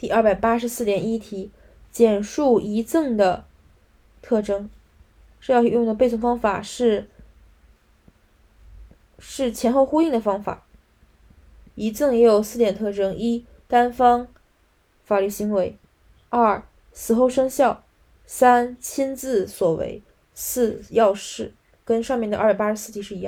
第二百八十四点一题，简述遗赠的特征。这要用的背诵方法是是前后呼应的方法。遗赠也有四点特征：一、单方法律行为；二、死后生效；三、亲自所为；四、要事。跟上面的二百八十四题是一样。